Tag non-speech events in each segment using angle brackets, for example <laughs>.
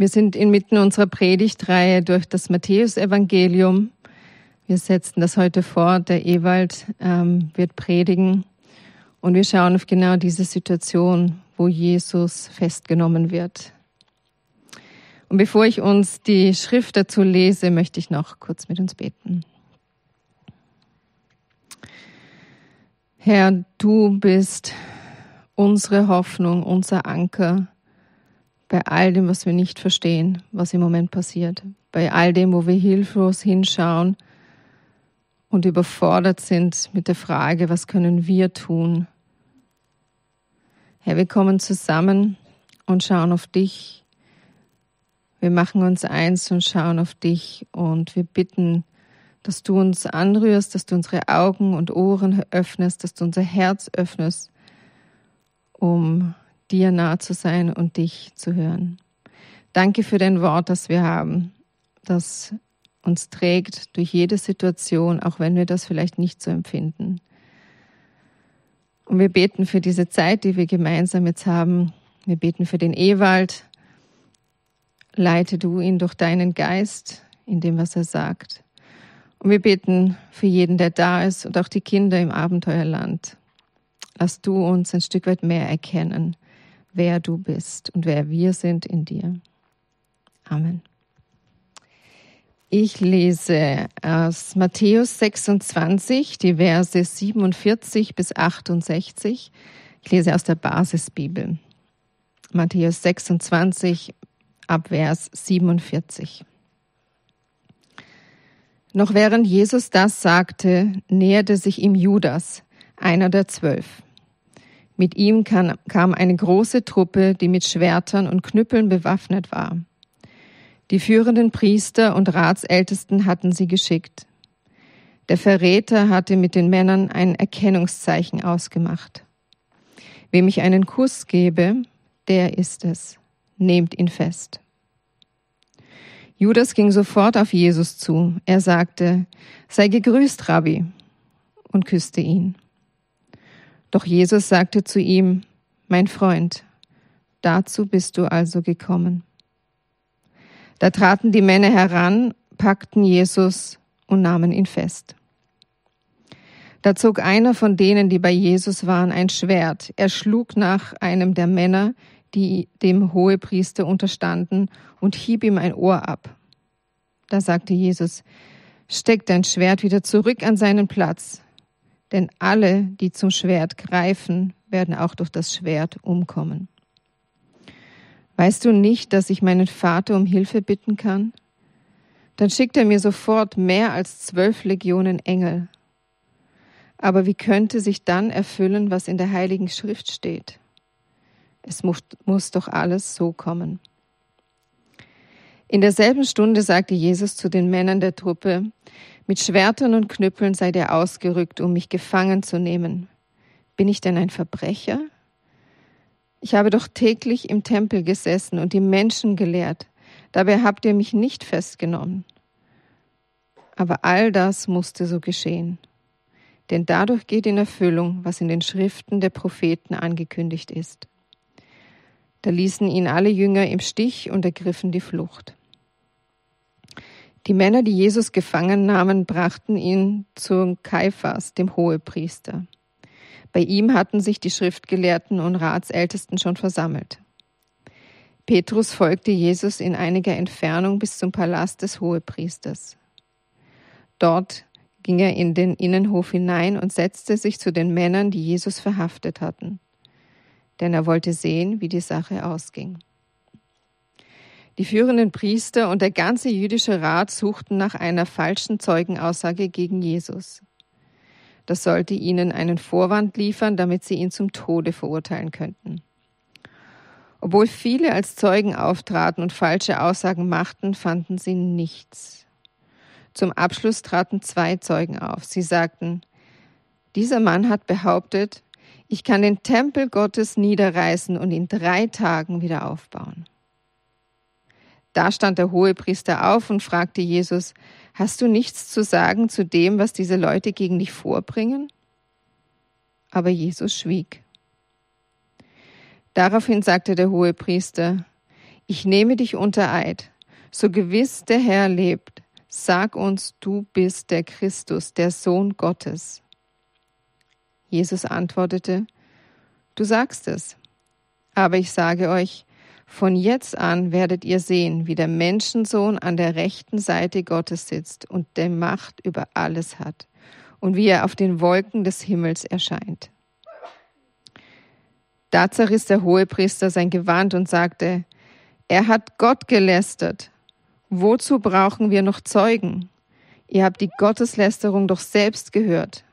Wir sind inmitten unserer Predigtreihe durch das Matthäusevangelium. Wir setzen das heute fort. Der Ewald ähm, wird predigen und wir schauen auf genau diese Situation, wo Jesus festgenommen wird. Und bevor ich uns die Schrift dazu lese, möchte ich noch kurz mit uns beten. Herr, du bist unsere Hoffnung, unser Anker bei all dem, was wir nicht verstehen, was im Moment passiert, bei all dem, wo wir hilflos hinschauen und überfordert sind mit der Frage, was können wir tun. Herr, wir kommen zusammen und schauen auf dich. Wir machen uns eins und schauen auf dich und wir bitten, dass du uns anrührst, dass du unsere Augen und Ohren öffnest, dass du unser Herz öffnest, um dir nah zu sein und dich zu hören. Danke für dein Wort, das wir haben, das uns trägt durch jede Situation, auch wenn wir das vielleicht nicht so empfinden. Und wir beten für diese Zeit, die wir gemeinsam jetzt haben. Wir beten für den Ewald. Leite du ihn durch deinen Geist in dem, was er sagt. Und wir beten für jeden, der da ist und auch die Kinder im Abenteuerland. Lass du uns ein Stück weit mehr erkennen, wer du bist und wer wir sind in dir. Amen. Ich lese aus Matthäus 26 die Verse 47 bis 68. Ich lese aus der Basisbibel. Matthäus 26 ab Vers 47. Noch während Jesus das sagte, näherte sich ihm Judas, einer der zwölf. Mit ihm kam eine große Truppe, die mit Schwertern und Knüppeln bewaffnet war. Die führenden Priester und Ratsältesten hatten sie geschickt. Der Verräter hatte mit den Männern ein Erkennungszeichen ausgemacht. Wem ich einen Kuss gebe, der ist es. Nehmt ihn fest. Judas ging sofort auf Jesus zu. Er sagte, sei gegrüßt, Rabbi, und küsste ihn. Doch Jesus sagte zu ihm, Mein Freund, dazu bist du also gekommen. Da traten die Männer heran, packten Jesus und nahmen ihn fest. Da zog einer von denen, die bei Jesus waren, ein Schwert. Er schlug nach einem der Männer, die dem Hohepriester unterstanden, und hieb ihm ein Ohr ab. Da sagte Jesus, Steck dein Schwert wieder zurück an seinen Platz, denn alle, die zum Schwert greifen, werden auch durch das Schwert umkommen. Weißt du nicht, dass ich meinen Vater um Hilfe bitten kann? Dann schickt er mir sofort mehr als zwölf Legionen Engel. Aber wie könnte sich dann erfüllen, was in der Heiligen Schrift steht? Es muss, muss doch alles so kommen. In derselben Stunde sagte Jesus zu den Männern der Truppe, mit Schwertern und Knüppeln seid ihr ausgerückt, um mich gefangen zu nehmen. Bin ich denn ein Verbrecher? Ich habe doch täglich im Tempel gesessen und die Menschen gelehrt. Dabei habt ihr mich nicht festgenommen. Aber all das musste so geschehen. Denn dadurch geht in Erfüllung, was in den Schriften der Propheten angekündigt ist. Da ließen ihn alle Jünger im Stich und ergriffen die Flucht. Die Männer, die Jesus gefangen nahmen, brachten ihn zu Kaiphas, dem Hohepriester. Bei ihm hatten sich die Schriftgelehrten und Ratsältesten schon versammelt. Petrus folgte Jesus in einiger Entfernung bis zum Palast des Hohepriesters. Dort ging er in den Innenhof hinein und setzte sich zu den Männern, die Jesus verhaftet hatten, denn er wollte sehen, wie die Sache ausging. Die führenden Priester und der ganze jüdische Rat suchten nach einer falschen Zeugenaussage gegen Jesus. Das sollte ihnen einen Vorwand liefern, damit sie ihn zum Tode verurteilen könnten. Obwohl viele als Zeugen auftraten und falsche Aussagen machten, fanden sie nichts. Zum Abschluss traten zwei Zeugen auf. Sie sagten, dieser Mann hat behauptet, ich kann den Tempel Gottes niederreißen und in drei Tagen wieder aufbauen. Da stand der Hohepriester auf und fragte Jesus, Hast du nichts zu sagen zu dem, was diese Leute gegen dich vorbringen? Aber Jesus schwieg. Daraufhin sagte der Hohepriester, Ich nehme dich unter Eid. So gewiss der Herr lebt, sag uns, du bist der Christus, der Sohn Gottes. Jesus antwortete, Du sagst es. Aber ich sage euch, von jetzt an werdet ihr sehen, wie der Menschensohn an der rechten Seite Gottes sitzt und der Macht über alles hat und wie er auf den Wolken des Himmels erscheint. Da zerriss der Hohepriester sein Gewand und sagte, er hat Gott gelästert. Wozu brauchen wir noch Zeugen? Ihr habt die Gotteslästerung doch selbst gehört.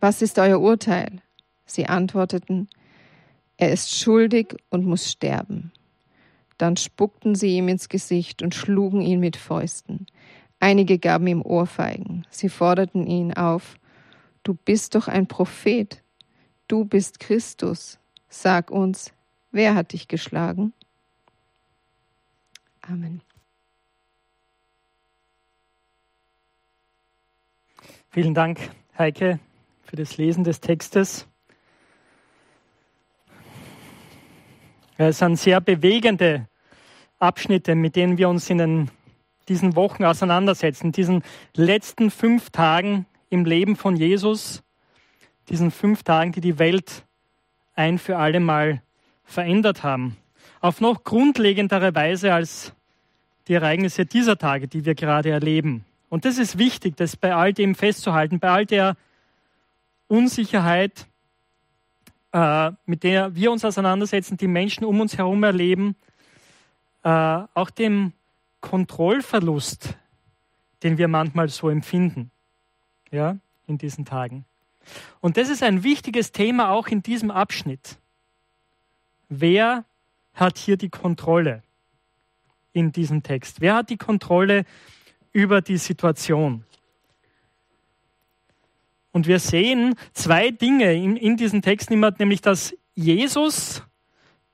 Was ist euer Urteil? Sie antworteten, er ist schuldig und muss sterben. Dann spuckten sie ihm ins Gesicht und schlugen ihn mit Fäusten. Einige gaben ihm Ohrfeigen. Sie forderten ihn auf, Du bist doch ein Prophet. Du bist Christus. Sag uns, wer hat dich geschlagen? Amen. Vielen Dank, Heike, für das Lesen des Textes. Es sind sehr bewegende Abschnitte, mit denen wir uns in den, diesen Wochen auseinandersetzen, diesen letzten fünf Tagen im Leben von Jesus, diesen fünf Tagen, die die Welt ein für alle Mal verändert haben. Auf noch grundlegendere Weise als die Ereignisse dieser Tage, die wir gerade erleben. Und das ist wichtig, das bei all dem festzuhalten, bei all der Unsicherheit, äh, mit der wir uns auseinandersetzen, die Menschen um uns herum erleben, äh, auch dem Kontrollverlust, den wir manchmal so empfinden, ja, in diesen Tagen. Und das ist ein wichtiges Thema auch in diesem Abschnitt. Wer hat hier die Kontrolle in diesem Text? Wer hat die Kontrolle über die Situation? Und wir sehen zwei Dinge in, in diesen Texten nämlich dass Jesus,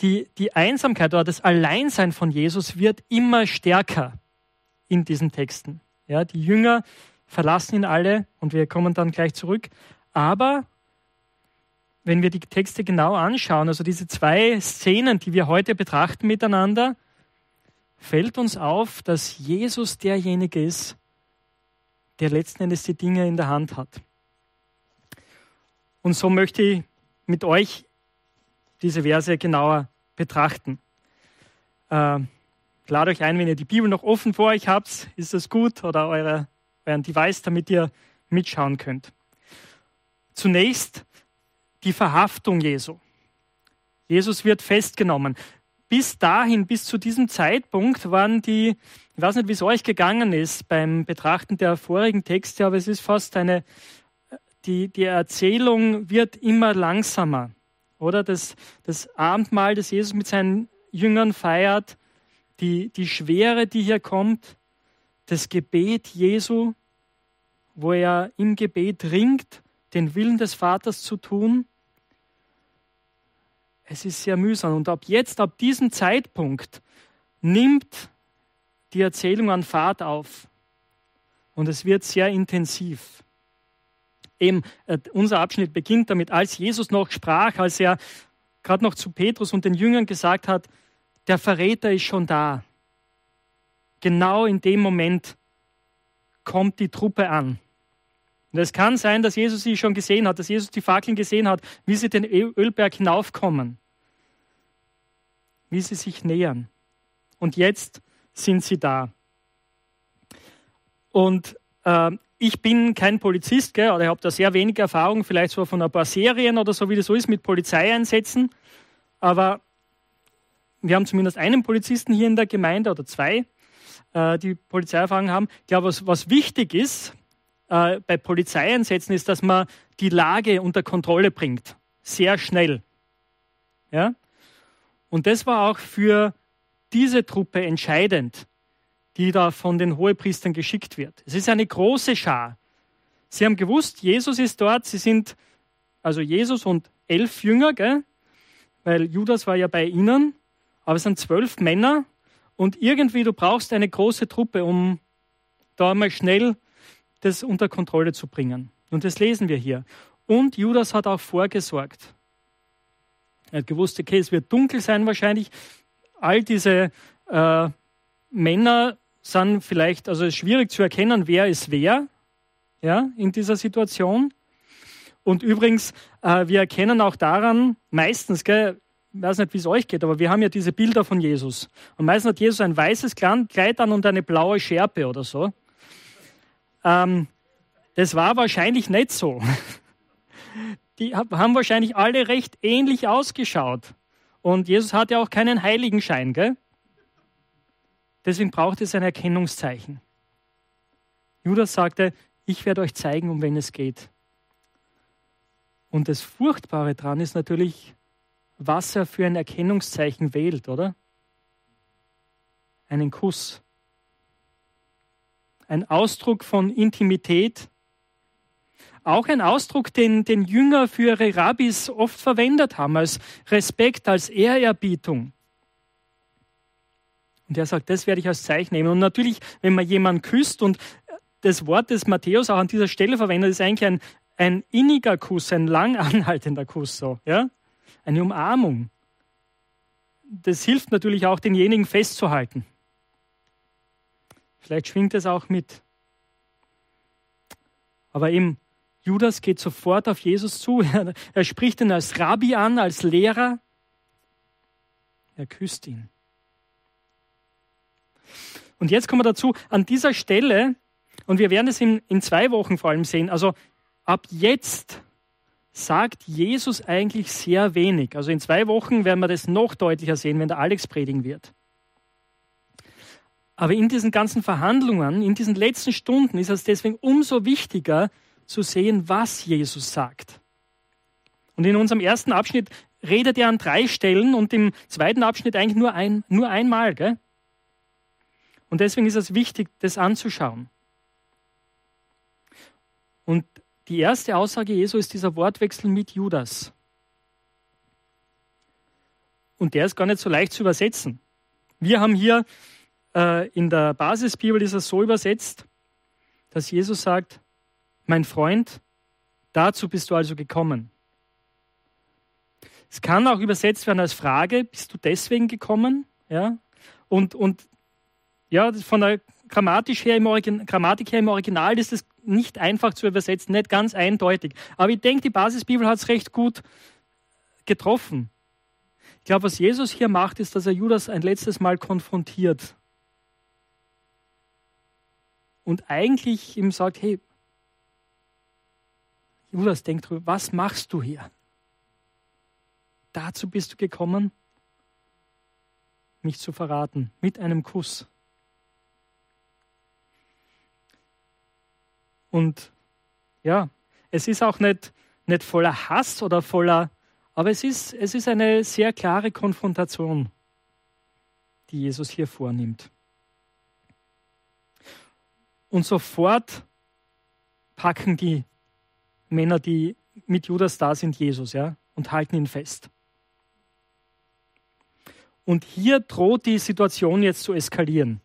die, die Einsamkeit oder das Alleinsein von Jesus wird immer stärker in diesen Texten. Ja, die Jünger verlassen ihn alle und wir kommen dann gleich zurück. Aber wenn wir die Texte genau anschauen, also diese zwei Szenen, die wir heute betrachten miteinander, fällt uns auf, dass Jesus derjenige ist, der letzten Endes die Dinge in der Hand hat. Und so möchte ich mit euch diese Verse genauer betrachten. Ich lade euch ein, wenn ihr die Bibel noch offen vor euch habt, ist das gut, oder eure, euren Device, damit ihr mitschauen könnt. Zunächst die Verhaftung Jesu. Jesus wird festgenommen. Bis dahin, bis zu diesem Zeitpunkt waren die, ich weiß nicht, wie es euch gegangen ist beim Betrachten der vorigen Texte, aber es ist fast eine die, die Erzählung wird immer langsamer. Oder das, das Abendmahl, das Jesus mit seinen Jüngern feiert, die, die Schwere, die hier kommt, das Gebet Jesu, wo er im Gebet ringt, den Willen des Vaters zu tun. Es ist sehr mühsam. Und ab jetzt, ab diesem Zeitpunkt, nimmt die Erzählung an Fahrt auf. Und es wird sehr intensiv eben äh, unser Abschnitt beginnt damit, als Jesus noch sprach, als er gerade noch zu Petrus und den Jüngern gesagt hat, der Verräter ist schon da. Genau in dem Moment kommt die Truppe an. Und es kann sein, dass Jesus sie schon gesehen hat, dass Jesus die Fackeln gesehen hat, wie sie den Ölberg hinaufkommen, wie sie sich nähern. Und jetzt sind sie da. Und äh, ich bin kein Polizist, gell, oder ich habe da sehr wenig Erfahrung, vielleicht so von ein paar Serien oder so, wie das so ist mit Polizeieinsätzen. Aber wir haben zumindest einen Polizisten hier in der Gemeinde oder zwei, äh, die Polizeierfahrung haben. Ich glaube, was, was wichtig ist äh, bei Polizeieinsätzen, ist, dass man die Lage unter Kontrolle bringt. Sehr schnell. Ja? Und das war auch für diese Truppe entscheidend die da von den Hohepriestern geschickt wird. Es ist eine große Schar. Sie haben gewusst, Jesus ist dort. Sie sind, also Jesus und elf Jünger, gell? weil Judas war ja bei ihnen, aber es sind zwölf Männer und irgendwie du brauchst eine große Truppe, um da mal schnell das unter Kontrolle zu bringen. Und das lesen wir hier. Und Judas hat auch vorgesorgt. Er hat gewusst, okay, es wird dunkel sein wahrscheinlich, all diese äh, Männer sind vielleicht, also es ist schwierig zu erkennen, wer ist wer ja, in dieser Situation. Und übrigens, äh, wir erkennen auch daran, meistens, gell, ich weiß nicht, wie es euch geht, aber wir haben ja diese Bilder von Jesus. Und meistens hat Jesus ein weißes Kleid an und eine blaue Schärpe oder so. Ähm, das war wahrscheinlich nicht so. <laughs> Die haben wahrscheinlich alle recht ähnlich ausgeschaut. Und Jesus hatte auch keinen Heiligenschein, gell? Deswegen braucht es ein Erkennungszeichen. Judas sagte, ich werde euch zeigen, um wen es geht. Und das Furchtbare daran ist natürlich, was er für ein Erkennungszeichen wählt, oder? Einen Kuss. Ein Ausdruck von Intimität. Auch ein Ausdruck, den, den Jünger für ihre Rabbis oft verwendet haben, als Respekt, als Ehrerbietung. Und er sagt, das werde ich als Zeichen nehmen. Und natürlich, wenn man jemanden küsst und das Wort, das Matthäus auch an dieser Stelle verwendet, ist eigentlich ein, ein inniger Kuss, ein lang anhaltender Kuss, so, ja? Eine Umarmung. Das hilft natürlich auch, denjenigen festzuhalten. Vielleicht schwingt es auch mit. Aber eben, Judas geht sofort auf Jesus zu. <laughs> Er spricht ihn als Rabbi an, als Lehrer. Er küsst ihn. Und jetzt kommen wir dazu, an dieser Stelle, und wir werden es in, in zwei Wochen vor allem sehen, also ab jetzt sagt Jesus eigentlich sehr wenig. Also in zwei Wochen werden wir das noch deutlicher sehen, wenn der Alex predigen wird. Aber in diesen ganzen Verhandlungen, in diesen letzten Stunden ist es deswegen umso wichtiger zu sehen, was Jesus sagt. Und in unserem ersten Abschnitt redet er an drei Stellen und im zweiten Abschnitt eigentlich nur, ein, nur einmal. Gell? Und deswegen ist es wichtig, das anzuschauen. Und die erste Aussage Jesu ist dieser Wortwechsel mit Judas. Und der ist gar nicht so leicht zu übersetzen. Wir haben hier äh, in der Basisbibel ist es so übersetzt, dass Jesus sagt, mein Freund, dazu bist du also gekommen. Es kann auch übersetzt werden als Frage, bist du deswegen gekommen? Ja? Und, und ja, von der Grammatisch her im Grammatik her im Original ist es nicht einfach zu übersetzen, nicht ganz eindeutig. Aber ich denke, die Basisbibel hat es recht gut getroffen. Ich glaube, was Jesus hier macht, ist, dass er Judas ein letztes Mal konfrontiert. Und eigentlich ihm sagt, hey, Judas, denk drüber, was machst du hier? Dazu bist du gekommen, mich zu verraten, mit einem Kuss. Und ja, es ist auch nicht, nicht voller Hass oder voller, aber es ist, es ist eine sehr klare Konfrontation, die Jesus hier vornimmt. Und sofort packen die Männer, die mit Judas da sind, Jesus, ja, und halten ihn fest. Und hier droht die Situation jetzt zu eskalieren.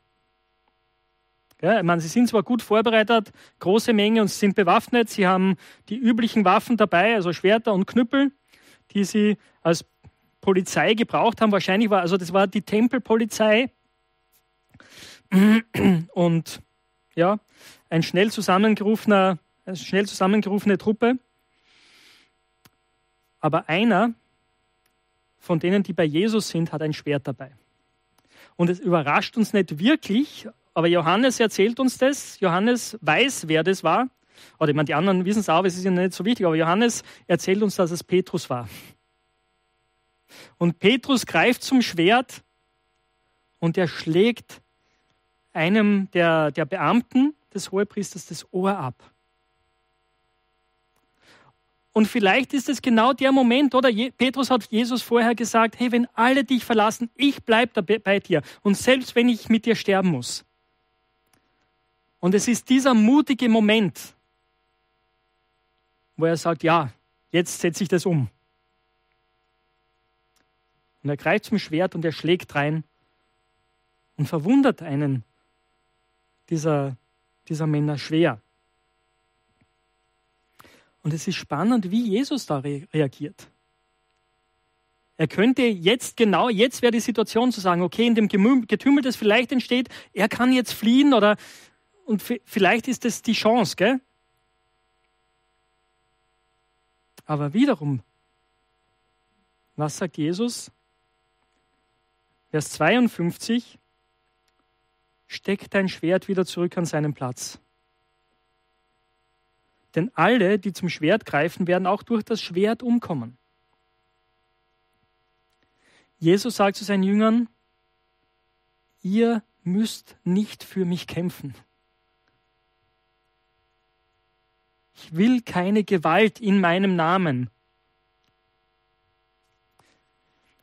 Ja, meine, sie sind zwar gut vorbereitet, große Menge und sind bewaffnet. Sie haben die üblichen Waffen dabei, also Schwerter und Knüppel, die sie als Polizei gebraucht haben. Wahrscheinlich war, also das war die Tempelpolizei. Und ja, ein schnell zusammengerufener, eine schnell zusammengerufene Truppe. Aber einer von denen, die bei Jesus sind, hat ein Schwert dabei. Und es überrascht uns nicht wirklich, aber Johannes erzählt uns das. Johannes weiß, wer das war. Oder ich meine, die anderen wissen es auch, es ist ja nicht so wichtig, aber Johannes erzählt uns, dass es Petrus war. Und Petrus greift zum Schwert und er schlägt einem der, der Beamten des Hohepriesters das Ohr ab. Und vielleicht ist es genau der Moment, oder? Petrus hat Jesus vorher gesagt, hey, wenn alle dich verlassen, ich bleibe bei dir. Und selbst wenn ich mit dir sterben muss. Und es ist dieser mutige Moment, wo er sagt, ja, jetzt setze ich das um. Und er greift zum Schwert und er schlägt rein und verwundert einen dieser, dieser Männer schwer. Und es ist spannend, wie Jesus da re reagiert. Er könnte jetzt genau, jetzt wäre die Situation zu sagen, okay, in dem Getümmel, das vielleicht entsteht, er kann jetzt fliehen oder, und vielleicht ist das die Chance, gell? Aber wiederum, was sagt Jesus? Vers 52, steck dein Schwert wieder zurück an seinen Platz. Denn alle, die zum Schwert greifen, werden auch durch das Schwert umkommen. Jesus sagt zu seinen Jüngern, ihr müsst nicht für mich kämpfen. Ich will keine Gewalt in meinem Namen.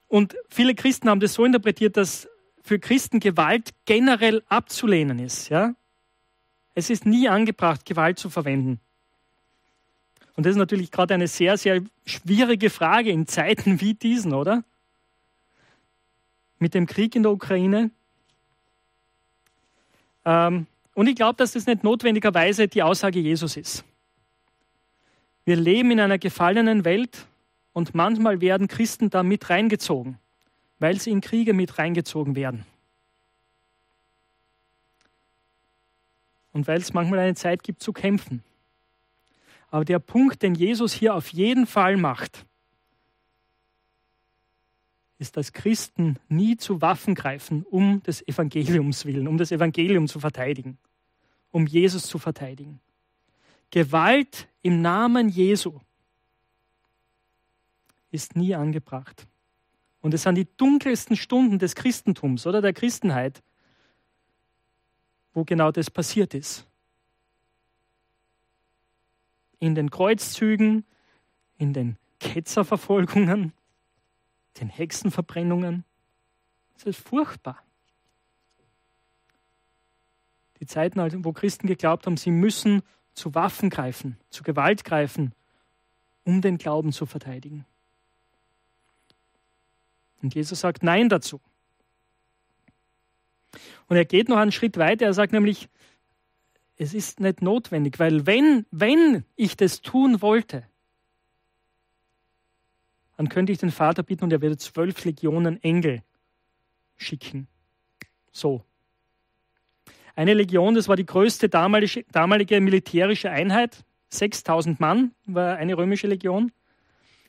Und viele Christen haben das so interpretiert, dass für Christen Gewalt generell abzulehnen ist. Ja? Es ist nie angebracht, Gewalt zu verwenden. Und das ist natürlich gerade eine sehr, sehr schwierige Frage in Zeiten wie diesen, oder? Mit dem Krieg in der Ukraine. Ähm, und ich glaube, dass das nicht notwendigerweise die Aussage Jesus ist. Wir leben in einer gefallenen Welt und manchmal werden Christen da mit reingezogen, weil sie in Kriege mit reingezogen werden. Und weil es manchmal eine Zeit gibt zu kämpfen. Aber der Punkt, den Jesus hier auf jeden Fall macht, ist, dass Christen nie zu Waffen greifen, um des Evangeliums willen, um das Evangelium zu verteidigen, um Jesus zu verteidigen. Gewalt im Namen Jesu ist nie angebracht. Und es sind die dunkelsten Stunden des Christentums oder der Christenheit, wo genau das passiert ist. In den Kreuzzügen, in den Ketzerverfolgungen, den Hexenverbrennungen. Das ist furchtbar. Die Zeiten, wo Christen geglaubt haben, sie müssen zu Waffen greifen, zu Gewalt greifen, um den Glauben zu verteidigen. Und Jesus sagt Nein dazu. Und er geht noch einen Schritt weiter. Er sagt nämlich, es ist nicht notwendig, weil wenn, wenn ich das tun wollte, dann könnte ich den Vater bitten und er würde zwölf Legionen Engel schicken. So, eine Legion, das war die größte damalige, damalige militärische Einheit. 6000 Mann war eine römische Legion.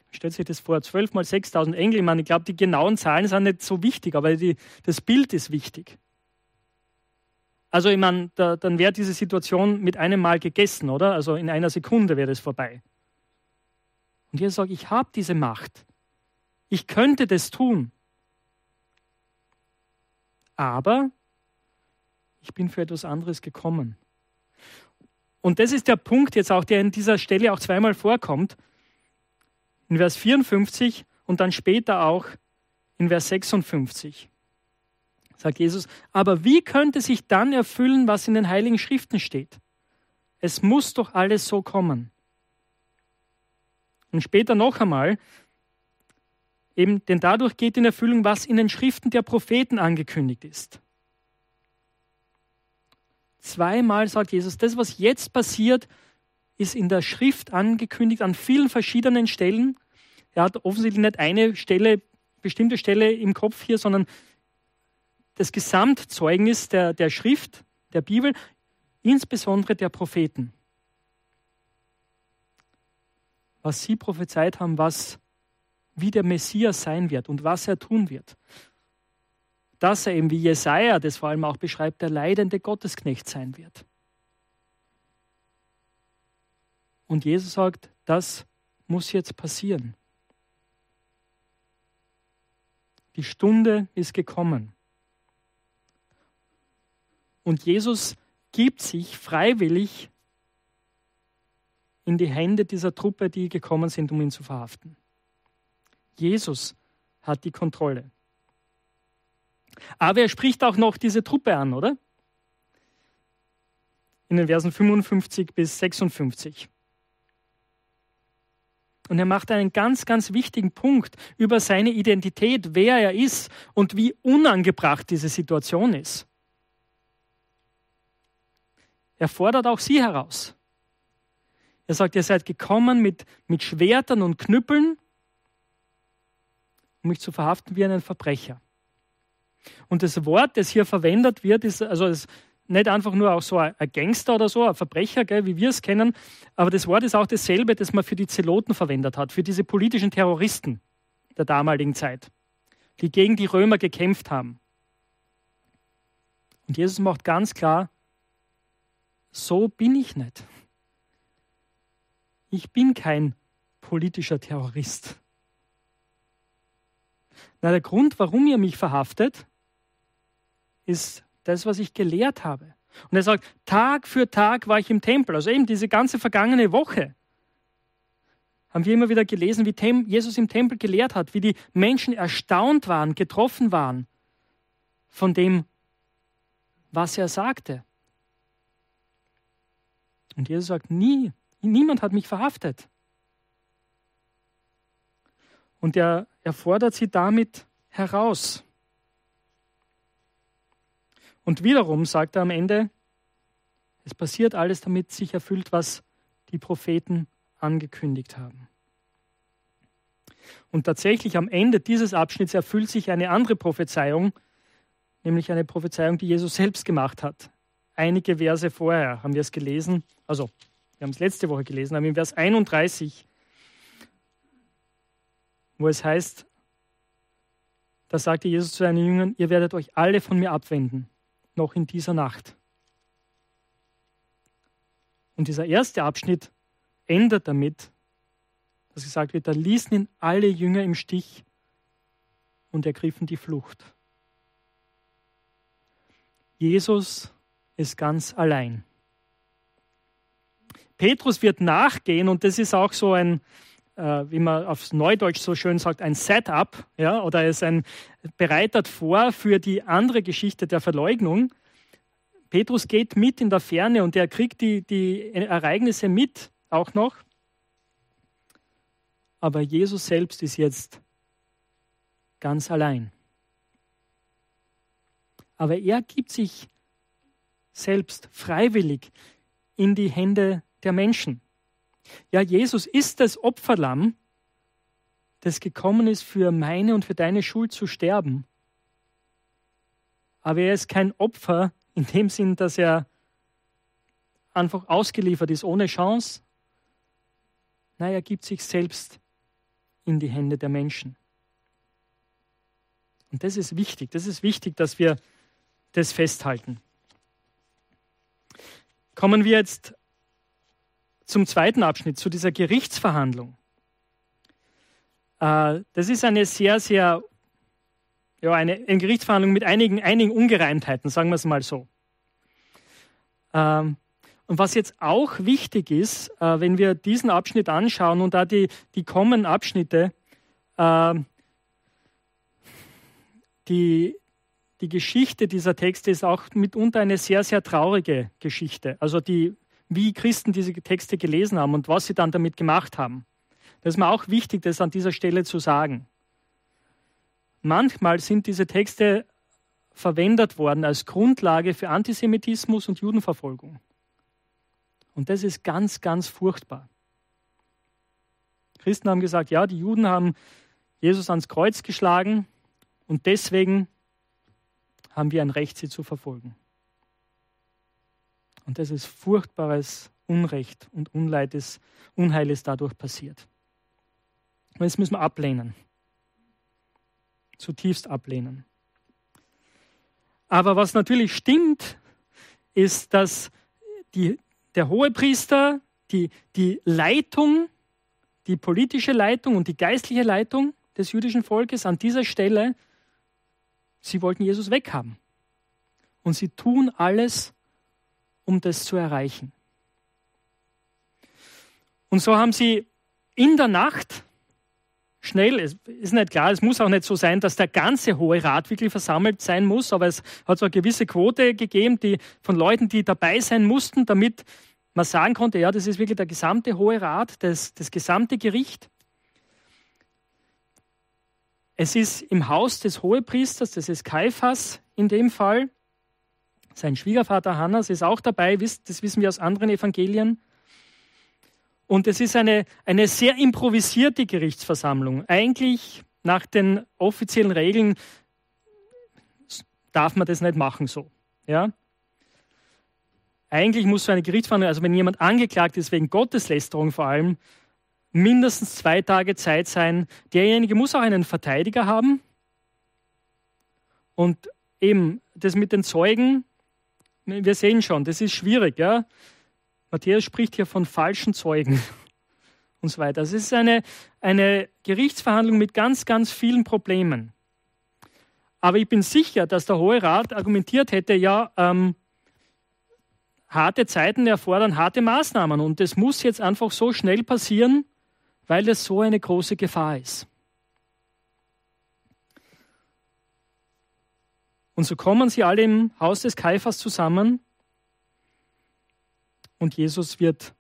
Stellt sich das vor, 12 mal 6000 Engel. Ich, glaube, die genauen Zahlen sind nicht so wichtig, aber die, das Bild ist wichtig. Also, ich meine, da, dann wäre diese Situation mit einem Mal gegessen, oder? Also in einer Sekunde wäre es vorbei. Und ihr sagt, ich habe diese Macht. Ich könnte das tun. Aber ich bin für etwas anderes gekommen. Und das ist der Punkt jetzt auch, der in dieser Stelle auch zweimal vorkommt. In Vers 54 und dann später auch in Vers 56. Sagt Jesus, aber wie könnte sich dann erfüllen, was in den Heiligen Schriften steht? Es muss doch alles so kommen. Und später noch einmal, eben, denn dadurch geht in Erfüllung, was in den Schriften der Propheten angekündigt ist. Zweimal sagt Jesus, das, was jetzt passiert, ist in der Schrift angekündigt an vielen verschiedenen Stellen. Er hat offensichtlich nicht eine Stelle, bestimmte Stelle im Kopf hier, sondern das Gesamtzeugnis der, der Schrift, der Bibel, insbesondere der Propheten. Was sie prophezeit haben, was wie der Messias sein wird und was er tun wird dass er eben, wie Jesaja das vor allem auch beschreibt, der leidende Gottesknecht sein wird. Und Jesus sagt, das muss jetzt passieren. Die Stunde ist gekommen. Und Jesus gibt sich freiwillig in die Hände dieser Truppe, die gekommen sind, um ihn zu verhaften. Jesus hat die Kontrolle. Aber er spricht auch noch diese Truppe an, oder? In den Versen 55 bis 56. Und er macht einen ganz, ganz wichtigen Punkt über seine Identität, wer er ist und wie unangebracht diese Situation ist. Er fordert auch sie heraus. Er sagt, ihr seid gekommen mit, mit Schwertern und Knüppeln um mich zu verhaften wie einen Verbrecher. Und das Wort, das hier verwendet wird, ist also ist nicht einfach nur auch so ein Gangster oder so, ein Verbrecher, gell, wie wir es kennen, aber das Wort ist auch dasselbe, das man für die Zeloten verwendet hat, für diese politischen Terroristen der damaligen Zeit, die gegen die Römer gekämpft haben. Und Jesus macht ganz klar, so bin ich nicht. Ich bin kein politischer Terrorist. Na, der Grund, warum ihr mich verhaftet, ist das, was ich gelehrt habe. Und er sagt, Tag für Tag war ich im Tempel, also eben diese ganze vergangene Woche. Haben wir immer wieder gelesen, wie Jesus im Tempel gelehrt hat, wie die Menschen erstaunt waren, getroffen waren von dem, was er sagte. Und Jesus sagt, nie, niemand hat mich verhaftet. Und er, er fordert sie damit heraus. Und wiederum sagt er am Ende, es passiert alles, damit sich erfüllt, was die Propheten angekündigt haben. Und tatsächlich am Ende dieses Abschnitts erfüllt sich eine andere Prophezeiung, nämlich eine Prophezeiung, die Jesus selbst gemacht hat. Einige Verse vorher haben wir es gelesen, also wir haben es letzte Woche gelesen, aber in Vers 31, wo es heißt, da sagte Jesus zu seinen Jüngern, ihr werdet euch alle von mir abwenden noch in dieser Nacht. Und dieser erste Abschnitt endet damit, dass gesagt wird, da ließen ihn alle Jünger im Stich und ergriffen die Flucht. Jesus ist ganz allein. Petrus wird nachgehen und das ist auch so ein, wie man aufs Neudeutsch so schön sagt, ein Setup, ja, oder es ein bereitet vor für die andere Geschichte der Verleugnung. Petrus geht mit in der Ferne und er kriegt die, die Ereignisse mit, auch noch. Aber Jesus selbst ist jetzt ganz allein. Aber er gibt sich selbst freiwillig in die Hände der Menschen. Ja, Jesus ist das Opferlamm, das gekommen ist, für meine und für deine Schuld zu sterben. Aber er ist kein Opfer in dem Sinn, dass er einfach ausgeliefert ist, ohne Chance. Nein, er gibt sich selbst in die Hände der Menschen. Und das ist wichtig. Das ist wichtig, dass wir das festhalten. Kommen wir jetzt zum zweiten Abschnitt, zu dieser Gerichtsverhandlung. Äh, das ist eine sehr, sehr, ja, eine, eine Gerichtsverhandlung mit einigen, einigen Ungereimtheiten, sagen wir es mal so. Ähm, und was jetzt auch wichtig ist, äh, wenn wir diesen Abschnitt anschauen und da die, die kommenden Abschnitte, ähm, die, die Geschichte dieser Texte ist auch mitunter eine sehr, sehr traurige Geschichte. Also die wie Christen diese Texte gelesen haben und was sie dann damit gemacht haben. Das ist mir auch wichtig, das an dieser Stelle zu sagen. Manchmal sind diese Texte verwendet worden als Grundlage für Antisemitismus und Judenverfolgung. Und das ist ganz, ganz furchtbar. Christen haben gesagt, ja, die Juden haben Jesus ans Kreuz geschlagen und deswegen haben wir ein Recht, sie zu verfolgen. Und das ist furchtbares Unrecht und Unleid ist, Unheil ist dadurch passiert. Und das müssen wir ablehnen. Zutiefst ablehnen. Aber was natürlich stimmt, ist, dass die, der Hohepriester, die, die Leitung, die politische Leitung und die geistliche Leitung des jüdischen Volkes an dieser Stelle, sie wollten Jesus weghaben. Und sie tun alles, um das zu erreichen. Und so haben sie in der Nacht schnell, es ist nicht klar, es muss auch nicht so sein, dass der ganze Hohe Rat wirklich versammelt sein muss, aber es hat so eine gewisse Quote gegeben, die von Leuten, die dabei sein mussten, damit man sagen konnte, ja, das ist wirklich der gesamte Hohe Rat, das, das gesamte Gericht. Es ist im Haus des Hohepriesters, das ist Kaiphas in dem Fall, sein Schwiegervater Hannas ist auch dabei, das wissen wir aus anderen Evangelien. Und es ist eine, eine sehr improvisierte Gerichtsversammlung. Eigentlich nach den offiziellen Regeln darf man das nicht machen so. Ja? Eigentlich muss so eine Gerichtsverhandlung, also wenn jemand angeklagt ist wegen Gotteslästerung vor allem, mindestens zwei Tage Zeit sein. Derjenige muss auch einen Verteidiger haben. Und eben das mit den Zeugen, wir sehen schon, das ist schwierig. Ja? Matthäus spricht hier von falschen Zeugen <laughs> und so weiter. Es ist eine, eine Gerichtsverhandlung mit ganz, ganz vielen Problemen. Aber ich bin sicher, dass der Hohe Rat argumentiert hätte, ja, ähm, harte Zeiten erfordern harte Maßnahmen und das muss jetzt einfach so schnell passieren, weil es so eine große Gefahr ist. Und so kommen sie alle im Haus des Kaiphas zusammen und Jesus wird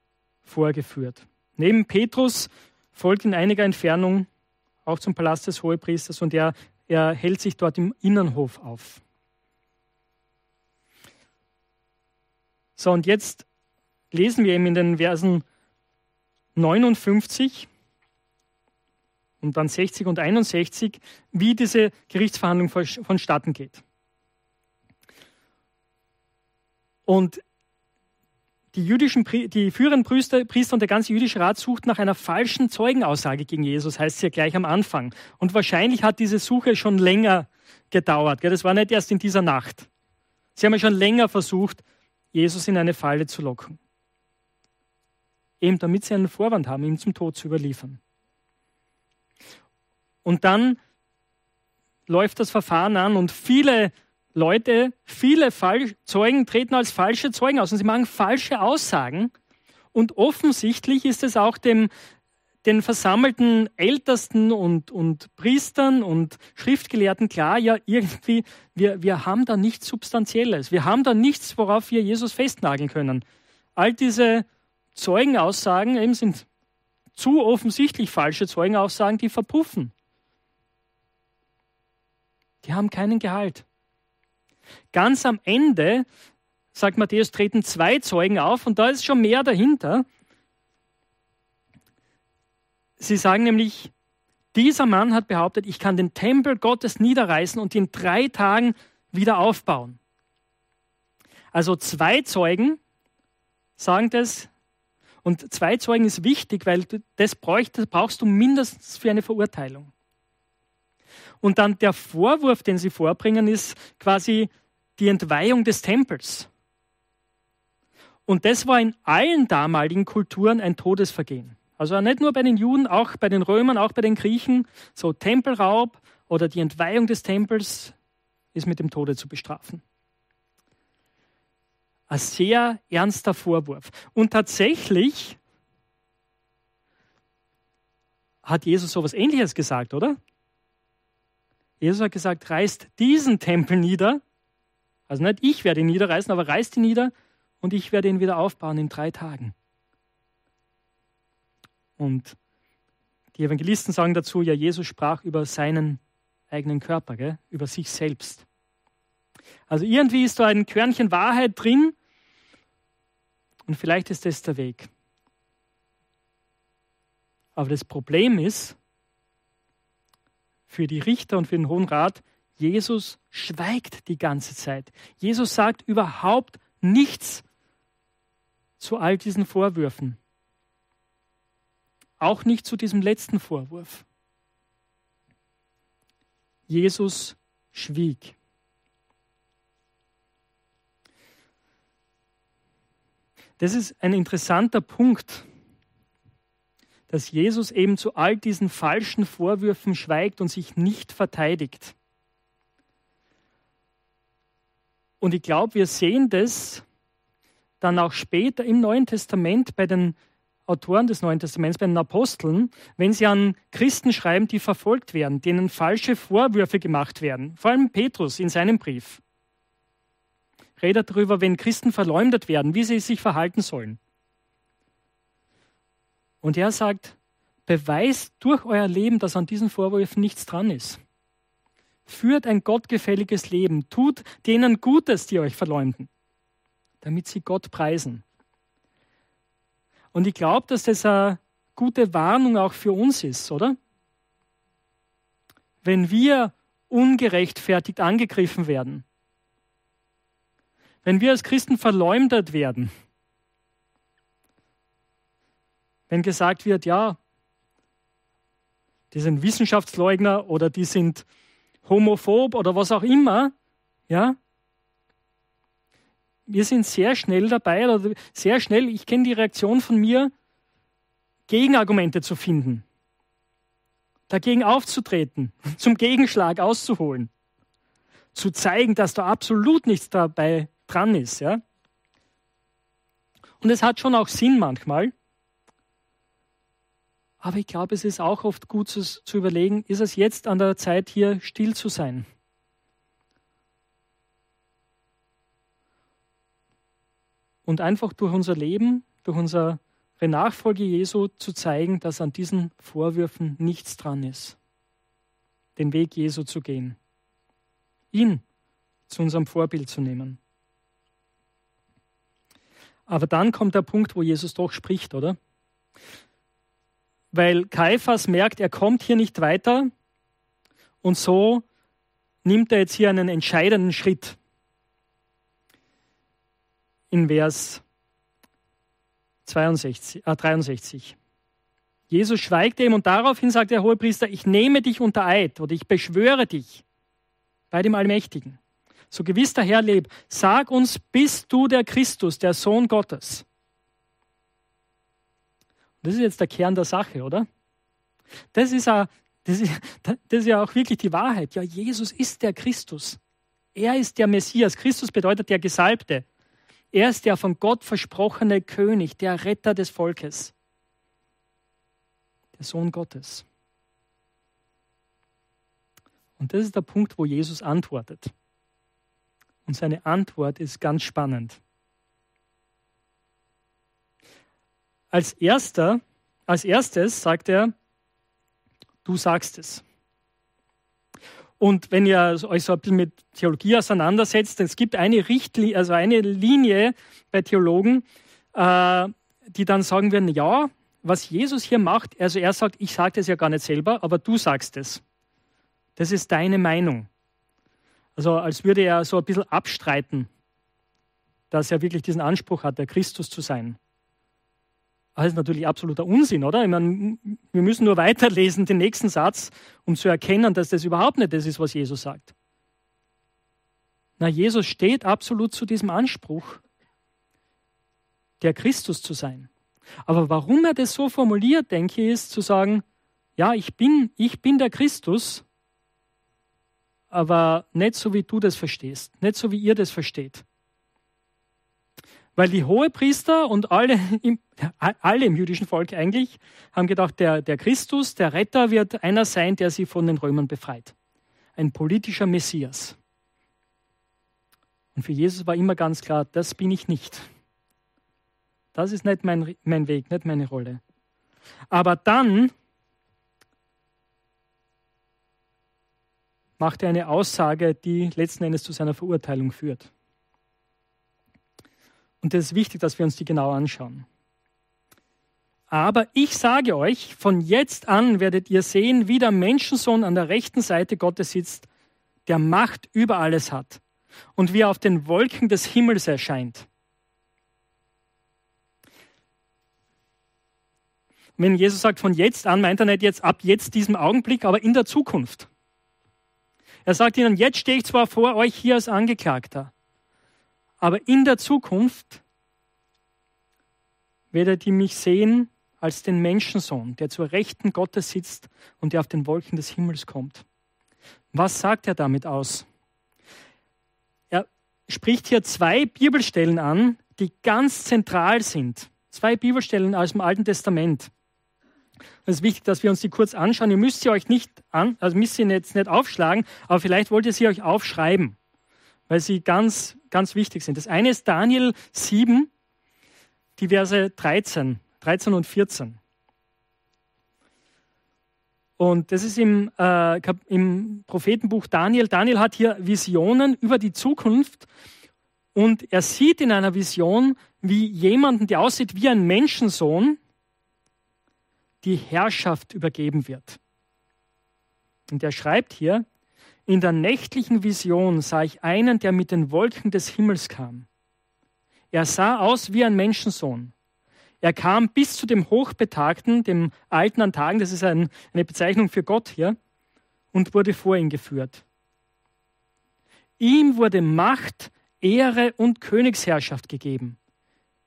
vorgeführt. Neben Petrus folgt in einiger Entfernung auch zum Palast des Hohepriesters und er, er hält sich dort im Innenhof auf. So, und jetzt lesen wir eben in den Versen 59 und dann 60 und 61, wie diese Gerichtsverhandlung vonstatten geht. Und die, jüdischen, die führenden Priester, Priester und der ganze jüdische Rat sucht nach einer falschen Zeugenaussage gegen Jesus, heißt es ja gleich am Anfang. Und wahrscheinlich hat diese Suche schon länger gedauert. Das war nicht erst in dieser Nacht. Sie haben ja schon länger versucht, Jesus in eine Falle zu locken. Eben damit sie einen Vorwand haben, ihn zum Tod zu überliefern. Und dann läuft das Verfahren an und viele Leute, viele Fall Zeugen treten als falsche Zeugen aus und sie machen falsche Aussagen. Und offensichtlich ist es auch dem, den versammelten Ältesten und, und Priestern und Schriftgelehrten klar, ja, irgendwie, wir, wir haben da nichts Substanzielles. Wir haben da nichts, worauf wir Jesus festnageln können. All diese Zeugenaussagen eben sind zu offensichtlich falsche Zeugenaussagen, die verpuffen. Die haben keinen Gehalt. Ganz am Ende, sagt Matthäus, treten zwei Zeugen auf und da ist schon mehr dahinter. Sie sagen nämlich, dieser Mann hat behauptet, ich kann den Tempel Gottes niederreißen und in drei Tagen wieder aufbauen. Also zwei Zeugen sagen das. Und zwei Zeugen ist wichtig, weil das brauchst du mindestens für eine Verurteilung. Und dann der Vorwurf, den sie vorbringen, ist quasi die Entweihung des Tempels. Und das war in allen damaligen Kulturen ein Todesvergehen. Also nicht nur bei den Juden, auch bei den Römern, auch bei den Griechen. So Tempelraub oder die Entweihung des Tempels ist mit dem Tode zu bestrafen. Ein sehr ernster Vorwurf. Und tatsächlich hat Jesus so etwas Ähnliches gesagt, oder? Jesus hat gesagt, reißt diesen Tempel nieder. Also nicht ich werde ihn niederreißen, aber reißt ihn nieder und ich werde ihn wieder aufbauen in drei Tagen. Und die Evangelisten sagen dazu, ja, Jesus sprach über seinen eigenen Körper, gell? über sich selbst. Also irgendwie ist da ein Körnchen Wahrheit drin und vielleicht ist das der Weg. Aber das Problem ist, für die Richter und für den Hohen Rat, Jesus schweigt die ganze Zeit. Jesus sagt überhaupt nichts zu all diesen Vorwürfen. Auch nicht zu diesem letzten Vorwurf. Jesus schwieg. Das ist ein interessanter Punkt, dass Jesus eben zu all diesen falschen Vorwürfen schweigt und sich nicht verteidigt. Und ich glaube, wir sehen das dann auch später im Neuen Testament bei den Autoren des Neuen Testaments, bei den Aposteln, wenn sie an Christen schreiben, die verfolgt werden, denen falsche Vorwürfe gemacht werden. Vor allem Petrus in seinem Brief redet darüber, wenn Christen verleumdet werden, wie sie sich verhalten sollen. Und er sagt, beweist durch euer Leben, dass an diesen Vorwürfen nichts dran ist. Führt ein gottgefälliges Leben, tut denen Gutes, die euch verleumden, damit sie Gott preisen. Und ich glaube, dass das eine gute Warnung auch für uns ist, oder? wenn wir ungerechtfertigt angegriffen werden, wenn wir als Christen verleumdet werden, wenn gesagt wird, ja, die sind Wissenschaftsleugner oder die sind homophob oder was auch immer, ja, wir sind sehr schnell dabei, oder sehr schnell, ich kenne die Reaktion von mir, Gegenargumente zu finden, dagegen aufzutreten, <laughs> zum Gegenschlag auszuholen, zu zeigen, dass da absolut nichts dabei dran ist. Ja? Und es hat schon auch Sinn manchmal. Aber ich glaube, es ist auch oft gut zu, zu überlegen, ist es jetzt an der Zeit, hier still zu sein? Und einfach durch unser Leben, durch unsere Nachfolge Jesu zu zeigen, dass an diesen Vorwürfen nichts dran ist. Den Weg Jesu zu gehen. Ihn zu unserem Vorbild zu nehmen. Aber dann kommt der Punkt, wo Jesus doch spricht, oder? Weil Kaiphas merkt, er kommt hier nicht weiter und so nimmt er jetzt hier einen entscheidenden Schritt. In Vers 62, äh 63. Jesus schweigt ihm und daraufhin sagt der Hohepriester, ich nehme dich unter Eid oder ich beschwöre dich bei dem Allmächtigen. So gewiss der Herr lebt, sag uns, bist du der Christus, der Sohn Gottes? Das ist jetzt der Kern der Sache, oder? Das ist, a, das, ist, <laughs> das ist ja auch wirklich die Wahrheit. Ja, Jesus ist der Christus. Er ist der Messias. Christus bedeutet der Gesalbte. Er ist der von Gott versprochene König, der Retter des Volkes, der Sohn Gottes. Und das ist der Punkt, wo Jesus antwortet. Und seine Antwort ist ganz spannend. Als erster, als erstes sagt er, du sagst es. Und wenn ihr euch so ein bisschen mit Theologie auseinandersetzt, es gibt eine Richtlinie, also eine Linie bei Theologen, äh, die dann sagen werden, ja, was Jesus hier macht, also er sagt, ich sage das ja gar nicht selber, aber du sagst es. Das ist deine Meinung. Also als würde er so ein bisschen abstreiten, dass er wirklich diesen Anspruch hat, der Christus zu sein. Das ist natürlich absoluter Unsinn, oder? Ich meine, wir müssen nur weiterlesen, den nächsten Satz, um zu erkennen, dass das überhaupt nicht das ist, was Jesus sagt. Na, Jesus steht absolut zu diesem Anspruch, der Christus zu sein. Aber warum er das so formuliert, denke ich, ist zu sagen, ja, ich bin, ich bin der Christus, aber nicht so, wie du das verstehst, nicht so, wie ihr das versteht. Weil die Hohepriester und alle <laughs> im, alle im jüdischen Volk eigentlich haben gedacht, der, der Christus, der Retter, wird einer sein, der sie von den Römern befreit. Ein politischer Messias. Und für Jesus war immer ganz klar, das bin ich nicht. Das ist nicht mein, mein Weg, nicht meine Rolle. Aber dann macht er eine Aussage, die letzten Endes zu seiner Verurteilung führt. Und es ist wichtig, dass wir uns die genau anschauen. Aber ich sage euch, von jetzt an werdet ihr sehen, wie der Menschensohn an der rechten Seite Gottes sitzt, der Macht über alles hat und wie er auf den Wolken des Himmels erscheint. Wenn Jesus sagt von jetzt an, meint er nicht jetzt ab jetzt diesem Augenblick, aber in der Zukunft. Er sagt ihnen, jetzt stehe ich zwar vor euch hier als Angeklagter, aber in der Zukunft werdet ihr mich sehen als den Menschensohn, der zur Rechten Gottes sitzt und der auf den Wolken des Himmels kommt. Was sagt er damit aus? Er spricht hier zwei Bibelstellen an, die ganz zentral sind. Zwei Bibelstellen aus dem Alten Testament. Es ist wichtig, dass wir uns die kurz anschauen. Ihr müsst sie euch nicht an, also müsst sie jetzt nicht aufschlagen, aber vielleicht wollt ihr sie euch aufschreiben, weil sie ganz ganz wichtig sind. Das eine ist Daniel 7, die Verse 13, 13 und 14. Und das ist im, äh, im Prophetenbuch Daniel. Daniel hat hier Visionen über die Zukunft und er sieht in einer Vision, wie jemanden, der aussieht wie ein Menschensohn, die Herrschaft übergeben wird. Und er schreibt hier, in der nächtlichen Vision sah ich einen, der mit den Wolken des Himmels kam. Er sah aus wie ein Menschensohn. Er kam bis zu dem Hochbetagten, dem Alten an Tagen, das ist ein, eine Bezeichnung für Gott hier, und wurde vor ihn geführt. Ihm wurde Macht, Ehre und Königsherrschaft gegeben.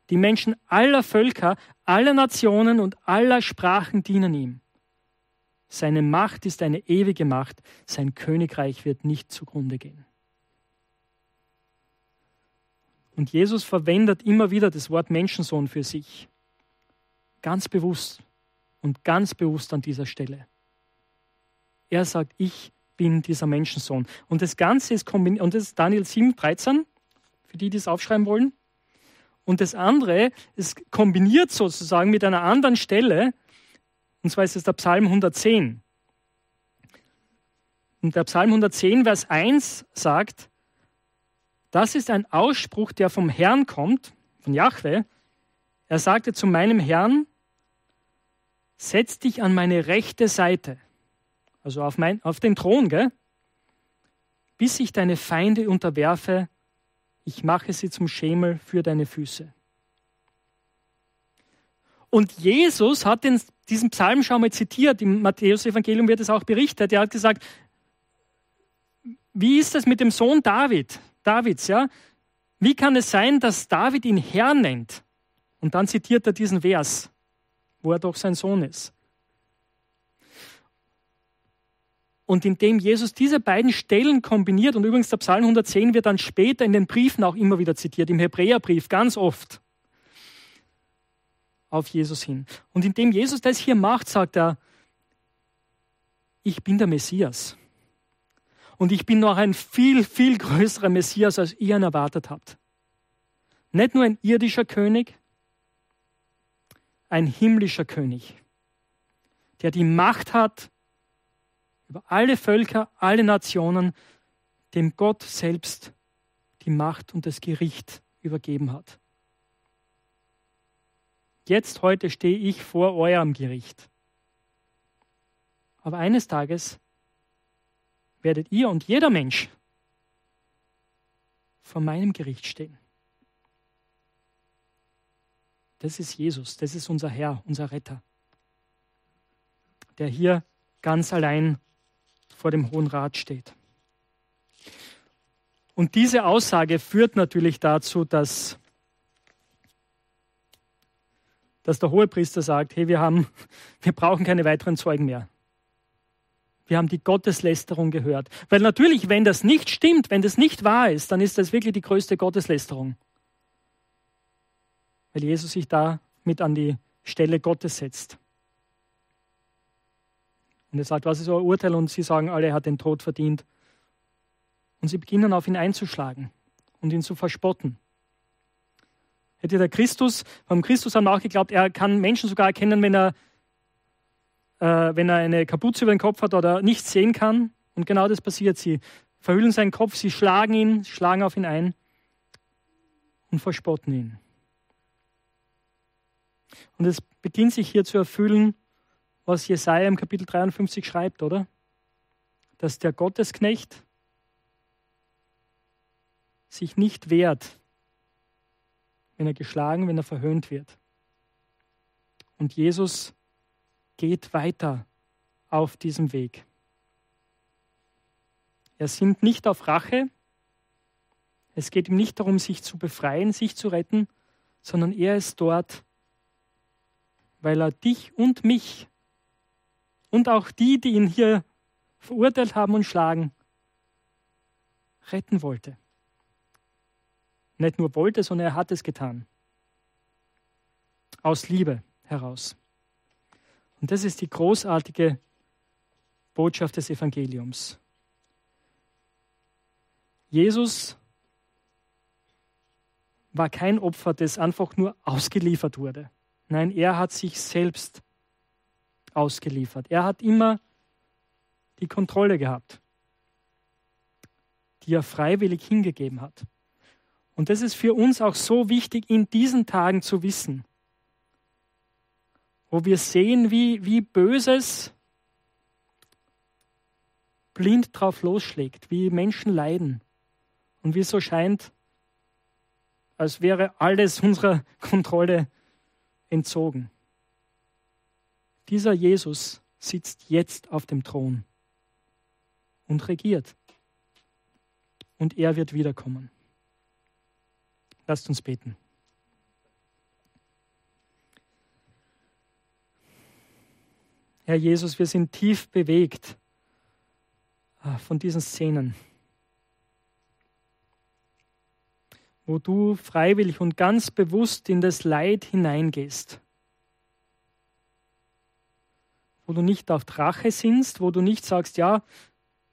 Die Menschen aller Völker, aller Nationen und aller Sprachen dienen ihm. Seine Macht ist eine ewige Macht, sein Königreich wird nicht zugrunde gehen. Und Jesus verwendet immer wieder das Wort Menschensohn für sich. Ganz bewusst und ganz bewusst an dieser Stelle. Er sagt, ich bin dieser Menschensohn. Und das Ganze ist kombiniert, und das ist Daniel 7, 13, für die, die es aufschreiben wollen. Und das andere ist kombiniert sozusagen mit einer anderen Stelle, und zwar ist es der Psalm 110. Und der Psalm 110, Vers 1 sagt, das ist ein Ausspruch, der vom Herrn kommt, von Jahwe. Er sagte zu meinem Herrn, setz dich an meine rechte Seite, also auf, mein, auf den Thron, gell? bis ich deine Feinde unterwerfe, ich mache sie zum Schemel für deine Füße. Und Jesus hat den, diesen Psalm schon mal zitiert, im Matthäus-Evangelium wird es auch berichtet. Er hat gesagt, wie ist es mit dem Sohn David? Davids, ja? Wie kann es sein, dass David ihn Herr nennt? Und dann zitiert er diesen Vers, wo er doch sein Sohn ist. Und indem Jesus diese beiden Stellen kombiniert, und übrigens der Psalm 110 wird dann später in den Briefen auch immer wieder zitiert, im Hebräerbrief ganz oft, auf Jesus hin. Und indem Jesus das hier macht, sagt er, ich bin der Messias. Und ich bin noch ein viel, viel größerer Messias, als ihr ihn erwartet habt. Nicht nur ein irdischer König, ein himmlischer König, der die Macht hat über alle Völker, alle Nationen, dem Gott selbst die Macht und das Gericht übergeben hat. Jetzt, heute stehe ich vor eurem Gericht. Aber eines Tages werdet ihr und jeder Mensch vor meinem Gericht stehen. Das ist Jesus, das ist unser Herr, unser Retter, der hier ganz allein vor dem Hohen Rat steht. Und diese Aussage führt natürlich dazu, dass, dass der Hohepriester sagt, hey, wir, haben, <laughs> wir brauchen keine weiteren Zeugen mehr. Wir haben die Gotteslästerung gehört. Weil natürlich, wenn das nicht stimmt, wenn das nicht wahr ist, dann ist das wirklich die größte Gotteslästerung. Weil Jesus sich da mit an die Stelle Gottes setzt. Und er sagt, was ist euer Urteil? Und sie sagen alle, er hat den Tod verdient. Und sie beginnen auf ihn einzuschlagen und ihn zu verspotten. Hätte der Christus, beim Christus haben wir auch geglaubt, er kann Menschen sogar erkennen, wenn er äh, wenn er eine Kapuze über den Kopf hat oder nichts sehen kann. Und genau das passiert. Sie verhüllen seinen Kopf, sie schlagen ihn, schlagen auf ihn ein und verspotten ihn. Und es beginnt sich hier zu erfüllen, was Jesaja im Kapitel 53 schreibt, oder? Dass der Gottesknecht sich nicht wehrt, wenn er geschlagen, wenn er verhöhnt wird. Und Jesus geht weiter auf diesem Weg. Er sinnt nicht auf Rache. Es geht ihm nicht darum, sich zu befreien, sich zu retten, sondern er ist dort, weil er dich und mich und auch die, die ihn hier verurteilt haben und schlagen, retten wollte. Nicht nur wollte, sondern er hat es getan. Aus Liebe heraus. Und das ist die großartige Botschaft des Evangeliums. Jesus war kein Opfer, das einfach nur ausgeliefert wurde. Nein, er hat sich selbst ausgeliefert. Er hat immer die Kontrolle gehabt, die er freiwillig hingegeben hat. Und das ist für uns auch so wichtig in diesen Tagen zu wissen wo wir sehen, wie, wie Böses blind drauf losschlägt, wie Menschen leiden und wie es so scheint, als wäre alles unserer Kontrolle entzogen. Dieser Jesus sitzt jetzt auf dem Thron und regiert. Und er wird wiederkommen. Lasst uns beten. Herr Jesus, wir sind tief bewegt ah, von diesen Szenen, wo du freiwillig und ganz bewusst in das Leid hineingehst, wo du nicht auf Drache sinnst, wo du nicht sagst, ja,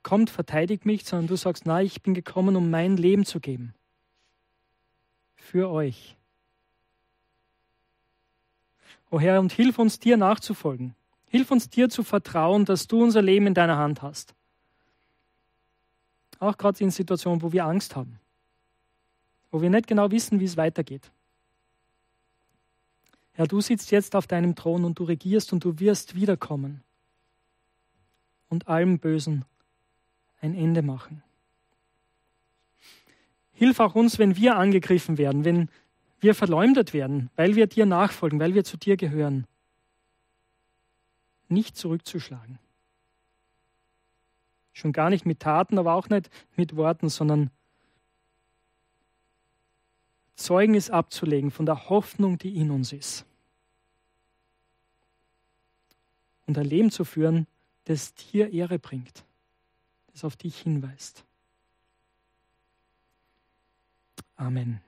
kommt, verteidigt mich, sondern du sagst, nein, ich bin gekommen, um mein Leben zu geben. Für euch. O Herr, und hilf uns dir nachzufolgen. Hilf uns dir zu vertrauen, dass du unser Leben in deiner Hand hast. Auch gerade in Situationen, wo wir Angst haben, wo wir nicht genau wissen, wie es weitergeht. Herr, du sitzt jetzt auf deinem Thron und du regierst und du wirst wiederkommen und allem Bösen ein Ende machen. Hilf auch uns, wenn wir angegriffen werden, wenn wir verleumdet werden, weil wir dir nachfolgen, weil wir zu dir gehören nicht zurückzuschlagen. Schon gar nicht mit Taten, aber auch nicht mit Worten, sondern Zeugnis abzulegen von der Hoffnung, die in uns ist. Und ein Leben zu führen, das dir Ehre bringt, das auf dich hinweist. Amen.